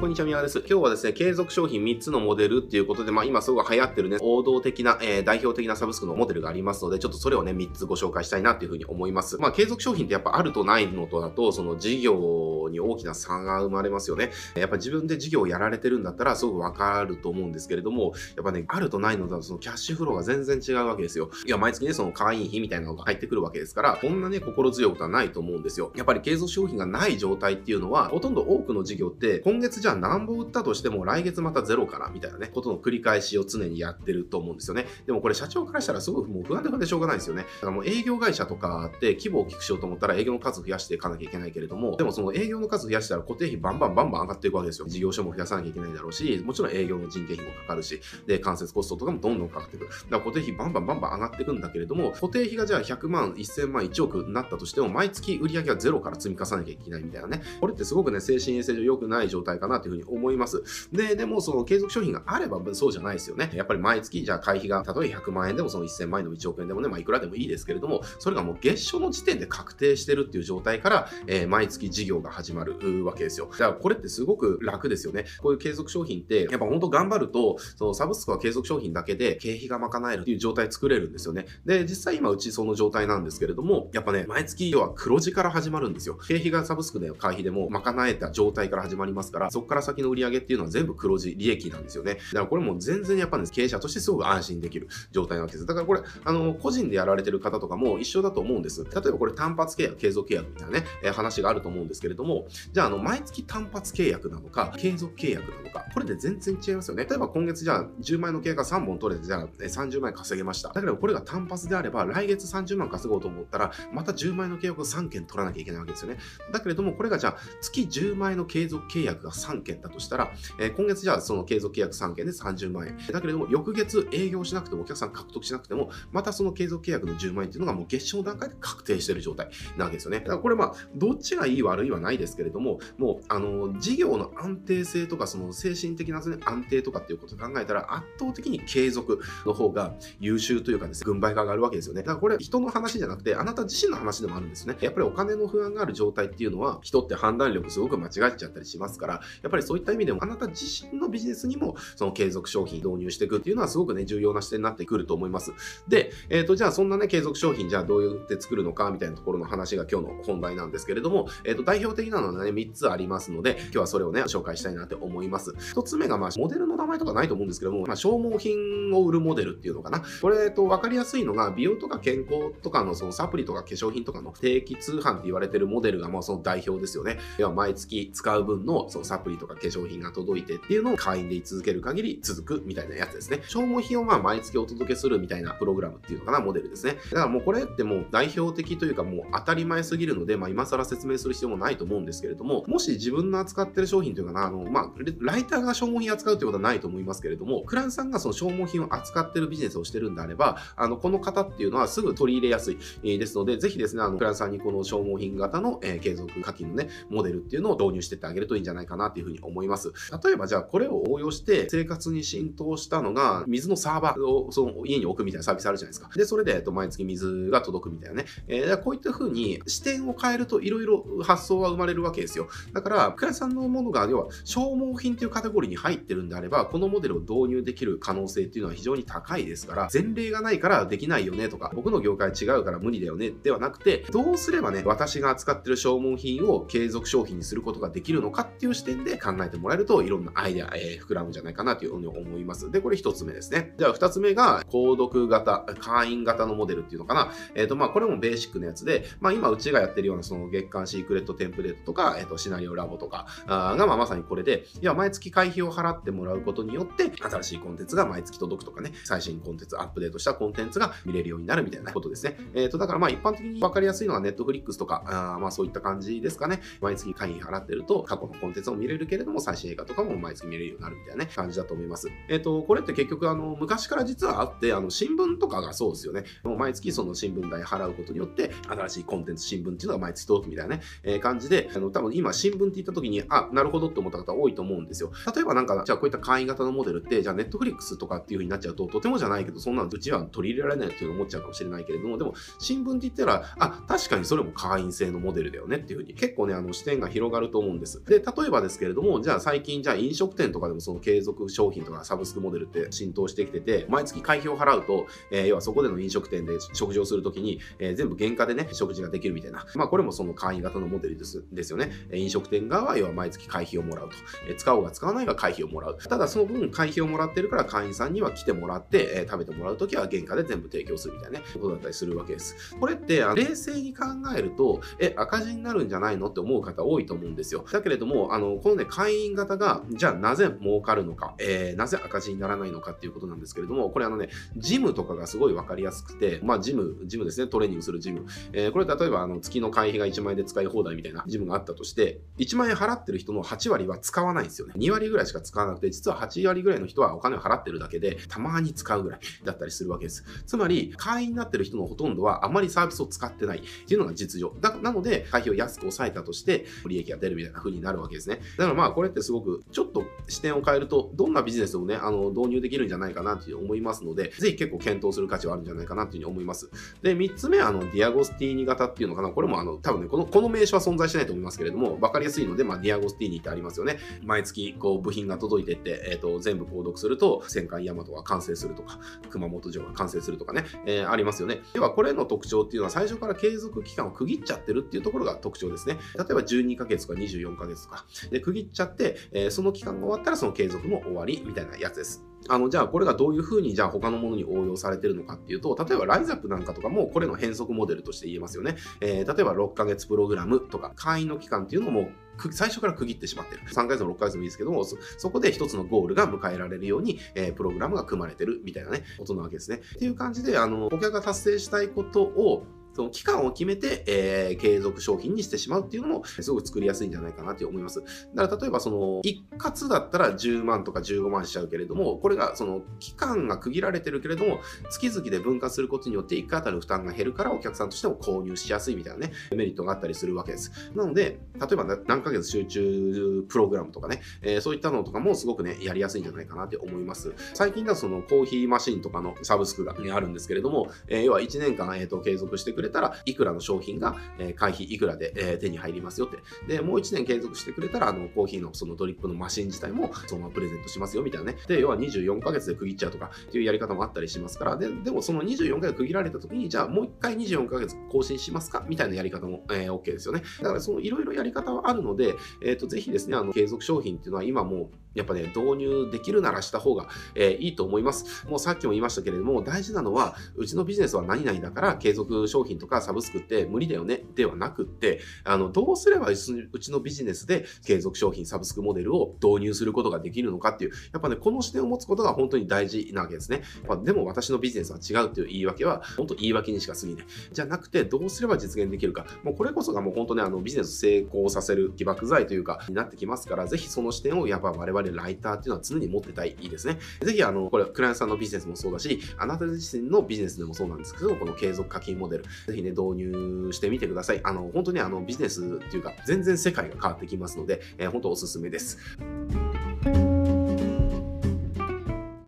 こんにちは、宮川です。今日はですね、継続商品3つのモデルっていうことで、まあ今すごく流行ってるね、王道的な、えー、代表的なサブスクのモデルがありますので、ちょっとそれをね、3つご紹介したいなっていうふうに思います。まあ継続商品ってやっぱあるとないのとだと、その事業に大きな差が生まれますよね。やっぱ自分で事業をやられてるんだったらすごくわかると思うんですけれども、やっぱね、あるとないのだとそのキャッシュフローが全然違うわけですよ。いや、毎月ね、その会員費みたいなのが入ってくるわけですから、こんなね、心強いことはないと思うんですよ。やっぱり継続商品がない状態っていうのは、ほとんど多くの事業って、今月じゃあ何本売ったとしても来月またゼロからみたいなね、ことの繰り返しを常にやってると思うんですよね。でもこれ社長からしたらすごくもう不安で不安でしょうがないですよね。だからもう営業会社とかって規模を大きくしようと思ったら営業の数増やしていかなきゃいけないけれども、でもその営業の数増やしたら固定費バンバンバンバン上がっていくわけですよ。事業所も増やさなきゃいけないだろうし、もちろん営業の人件費もかかるし、で、間接コストとかもどんどんかかっていく。だから固定費バンバンバンバン上がっていくんだけれども、固定費がじゃあ100万、1000万、1億になったとしても、毎月売り上げはゼロから積み重ねなきゃいけないみたいなね。これってすごくね、精神衛生上良くない状態かなというふうに思います。で、でもその継続商品があればそうじゃないですよね。やっぱり毎月、じゃあ会費が、例え100万円でもその1000万円でも1億円でもね、まあいくらでもいいですけれども、それがもう月初の時点で確定してるっていう状態から、えー、毎月事業が始まるわけですよ。だからこれってすごく楽ですよね。こういう継続商品って、やっぱ本当頑張ると、そのサブスクは継続商品だけで経費が賄えるっていう状態作れるんですよね。で、実際今うちその状態なんですけれども、やっぱね、毎月要は黒字から始まるんですよ。経費がサブスクで会費でも賄えた状態から始まりますから、そこから先の売り上げっていうのは全部黒字、利益なんですよね。だからこれも全然やっぱね、経営者としてすごく安心できる状態なわけです。だからこれ、あの、個人でやられてる方とかも一緒だと思うんです。例えばこれ単発契約、継続契約みたいなね、えー、話があると思うんですけれども、じゃああの、毎月単発契約なのか、継続契約なのか、これで全然違いますよね。例えば今月じゃあ10万円の契約が3本取れて、じゃあ30万円稼げました。だけどこれが単発であれば、来月30万稼ごうと思ったら、また10万円の契約を3件取らなきゃいけないわけですよね。だけれども、これがじゃあ月10万円の継続契約が3件だとしたら、えー、今月じゃあその継続契約3件で30万円。だけれども、翌月営業しなくてもお客さん獲得しなくても、またその継続契約の10万円っていうのがもう月賞の段階で確定してる状態なわけですよね。だからこれまあ、どっちがいい悪いはないですけれども、もう、あの、事業の安定性とか、その精神的な、安定とかっていうことを考えたら、圧倒的に継続の方が優秀というかですね、軍配が上がるわけですよね。だからこれ、人の話じゃなくて、あなた自身の話でもあるんですね。やっぱりお金の不安がある状態っていうのは、人って判断力すごく間違えちゃったりしますから、やっぱりそういった意味でも、あなた自身のビジネスにも、その継続商品導入していくっていうのはすごくね、重要な視点になってくると思います。で、えっ、ー、と、じゃあそんなね、継続商品、じゃあどうやって作るのかみたいなところの話が今日の本題なんですけれども、えっ、ー、と、代表的なのはね、3つありますので、今日はそれをね、紹介したいなって思います。1つ目が、まあ、モデルの名前とかないと思うんですけども、まあ、消耗品を売るモデルっていうのかな。これ、えっと、わかりやすいのが、美容とか健康とかのそのサプリとか化粧品とかの定期通販って言われてるモデルが、まあ、その代表ですよね。要は毎月使う分のそのサプリとか化粧品が届いてっていうのを会員で居続ける限り続くみたいなやつですね。消耗品をまあ毎月お届けするみたいなプログラムっていうのかな、モデルですね。だからもうこれってもう代表的というかもう当たり前すぎるので、まあ今更説明する必要もないと思うんですけれども、もし自分の扱ってる商品というかな、あの、まあ、ライターが消耗品扱うということはないと思いますけれども、クランさんがその消耗品を扱ってるビジネスをしてるんであれば、あの、この方っていうのはすぐ取り入れやすい、ですので、ぜひですね、あの、クランさんにこの消耗品型の、えー、継続課金のね、モデルっていうのを導入してってあげるといいんじゃないかなっていうふうに思います。例えばじゃあこれを応用して生活に浸透したのが、水のサーバーをその家に置くみたいなサービスあるじゃないですか。で、それで、えっと、毎月水が届くみたいなね。えー、こういった風に視点を変えるといろいろ発想が生まれるわけですよ。だから、クラさんのものが、要は消耗品というカテゴリーに入ってるんであれば、このモデルを導入できる可能性っていうのは非常に高いですから、前例がないからできないよねとか、僕の業界違うから無理だよねではなくて、どうすればね、私が扱ってる消耗品を継続商品にすることができるのかっていう視点で考えてもらえると、いろんなアイデア、えー、膨らむんじゃないかなというふうに思います。で、これ一つ目ですね。じゃあ二つ目が、購読型、会員型のモデルっていうのかな。えっ、ー、と、まあ、これもベーシックなやつで、まあ、今うちがやってるようなその月間シークレットテンプレートとか、えっ、ー、と、シナリオラボとかが、まあ、まさにこれで、いや、毎月会費を払ってもらうことによって、新しいコンテンツが毎月届くとかね、最新コンテンツ、アップデートしたコンテンツが見れるようになるみたいなことですね。えっ、と、だからまあ、一般的に分かりやすいのはネットフリックスとか、あまあ、そういった感じですかね。毎月会費払ってると、過去のコンテンツを見れるるけれども、最新映画とかも毎月見れるようになるみたいなね、感じだと思います。えっ、ー、と、これって結局、あの、昔から実はあって、あの、新聞とかがそうですよね。もう毎月その新聞代払うことによって、新しいコンテンツ、新聞っていうのが毎月届くみたいなね、えー、感じで、あの、多分今新聞って言った時に、あ、なるほどって思った方多いと思うんですよ。例えばなんか、じゃあこういった簡易型のモデルって、じゃあネットフリックスとかっていう風になっちゃうと、とてもじゃないけど、そんなのうちは取り入れられないっていうの思っちゃうかもしれないけれども、でも、新聞って言ったら、あ、確かにそれも会員制のモデルだよねっていう風に、結構ね、あの、視点が広がると思うんです。で、例えばですけれれども、じゃあ最近、じゃあ飲食店とかでもその継続商品とかサブスクモデルって浸透してきてて、毎月会費を払うと、えー、要はそこでの飲食店で食事をするときに、えー、全部原価でね、食事ができるみたいな。まあこれもその会員型のモデルですですよね。飲食店側は要は毎月会費をもらうと。えー、使おうが使わないが会費をもらう。ただその分会費をもらってるから会員さんには来てもらって、えー、食べてもらうときは原価で全部提供するみたいなね、ことだったりするわけです。これって冷静に考えると、え、赤字になるんじゃないのって思う方多いと思うんですよ。だけれども、あのね、会員型が、じゃあなぜ儲かるのか、えー、なぜ赤字にならないのかっていうことなんですけれども、これあのね、ジムとかがすごいわかりやすくて、まあジム、ジムですね、トレーニングするジム。えー、これ例えばあの月の会費が1万円で使い放題みたいなジムがあったとして、1万円払ってる人の8割は使わないんですよね。2割ぐらいしか使わなくて、実は8割ぐらいの人はお金を払ってるだけで、たまに使うぐらいだったりするわけです。つまり、会員になってる人のほとんどはあまりサービスを使ってないっていうのが実情。だなので、会費を安く抑えたとして、利益が出るみたいな風になるわけですね。だからまあ、これってすごく、ちょっと視点を変えると、どんなビジネスでもね、あの、導入できるんじゃないかなって思いますので、ぜひ結構検討する価値はあるんじゃないかなというふうに思います。で、3つ目、あの、ディアゴスティーニ型っていうのかな。これもあの、多分ね、この、この名称は存在しないと思いますけれども、わかりやすいので、まあ、ディアゴスティーニってありますよね。毎月、こう、部品が届いてって、え、ー、と、全部購読すると、戦艦ヤマトが完成するとか、熊本城が完成するとかね、えー、ありますよね。では、これの特徴っていうのは、最初から継続期間を区切っちゃってるっていうところが特徴ですね。例えば、12ヶ月とか24ヶ月とか、で、区切っちゃって、えー、その期間が終わったら、その継続も終わり、みたいなやつです。あの、じゃあこれがどういうふうにじゃあ他のものに応用されてるのかっていうと、例えばライザップなんかとかもこれの変則モデルとして言えますよね。えー、例えば6ヶ月プログラムとか、会員の期間っていうのも最初から区切ってしまってる。3ヶ月も6ヶ月もいいですけども、そこで一つのゴールが迎えられるように、えー、プログラムが組まれてるみたいなね、ことなわけですね。っていう感じで、あの、顧客が達成したいことをその期間を決めて、えー、継続商品にしてしまうっていうのも、すごく作りやすいんじゃないかなと思います。だから例えばその、一括だったら10万とか15万しちゃうけれども、これがその、期間が区切られてるけれども、月々で分割することによって1回あたり負担が減るからお客さんとしても購入しやすいみたいなね、メリットがあったりするわけです。なので、例えば何ヶ月集中プログラムとかね、えー、そういったのとかもすごくね、やりやすいんじゃないかなって思います。最近だとそのコーヒーマシンとかのサブスクが、ね、あるんですけれども、えー、要は1年間、えーと、継続してくれたらいくらの商品が、えー、会費いくらで、えー、手に入りますよって。で、もう1年継続してくれたら、あの、コーヒーのそのドリップのマシン自体もそのままプレゼントしますよみたいなね。で、要は24ヶ月で区切っちゃうとかっていうやり方もあったりしますから、で、でもその24ヶ月区切られた時に、じゃあもう1回24ヶ月更新しますか？みたいなやり方も、えー、OK ですよね。だからそのいろいろやり方はあるので、えっ、ー、と、ぜひですね、あの、継続商品っていうのは今もう、やっぱね、導入できるならした方が、えー、いいと思います。もうさっきも言いましたけれども、大事なのは、うちのビジネスは何々だから継続商品とかサブスクって無理だよねではなくって、あの、どうすればうちのビジネスで継続商品サブスクモデルを導入することができるのかっていう、やっぱね、この視点を持つことが本当に大事なわけですね。まあ、でも私のビジネスは違うっていう言い訳は、本当言い訳にしか過ぎない。じゃなくて、どうすれば実現できるか。もうこれこそがもう本当ね、あの、ビジネス成功させる起爆剤というか、になってきますから、ぜひその視点をやっぱ我々ライターっていうのは常に持ってたいいいですね。ぜひ、あの、これ、クライアントさんのビジネスもそうだし、あなた自身のビジネスでもそうなんですけど、この継続課金モデル、ぜひね、導入してみてください。あの、本当にあの、ビジネスっていうか、全然世界が変わってきますので、えー、本当おすすめです。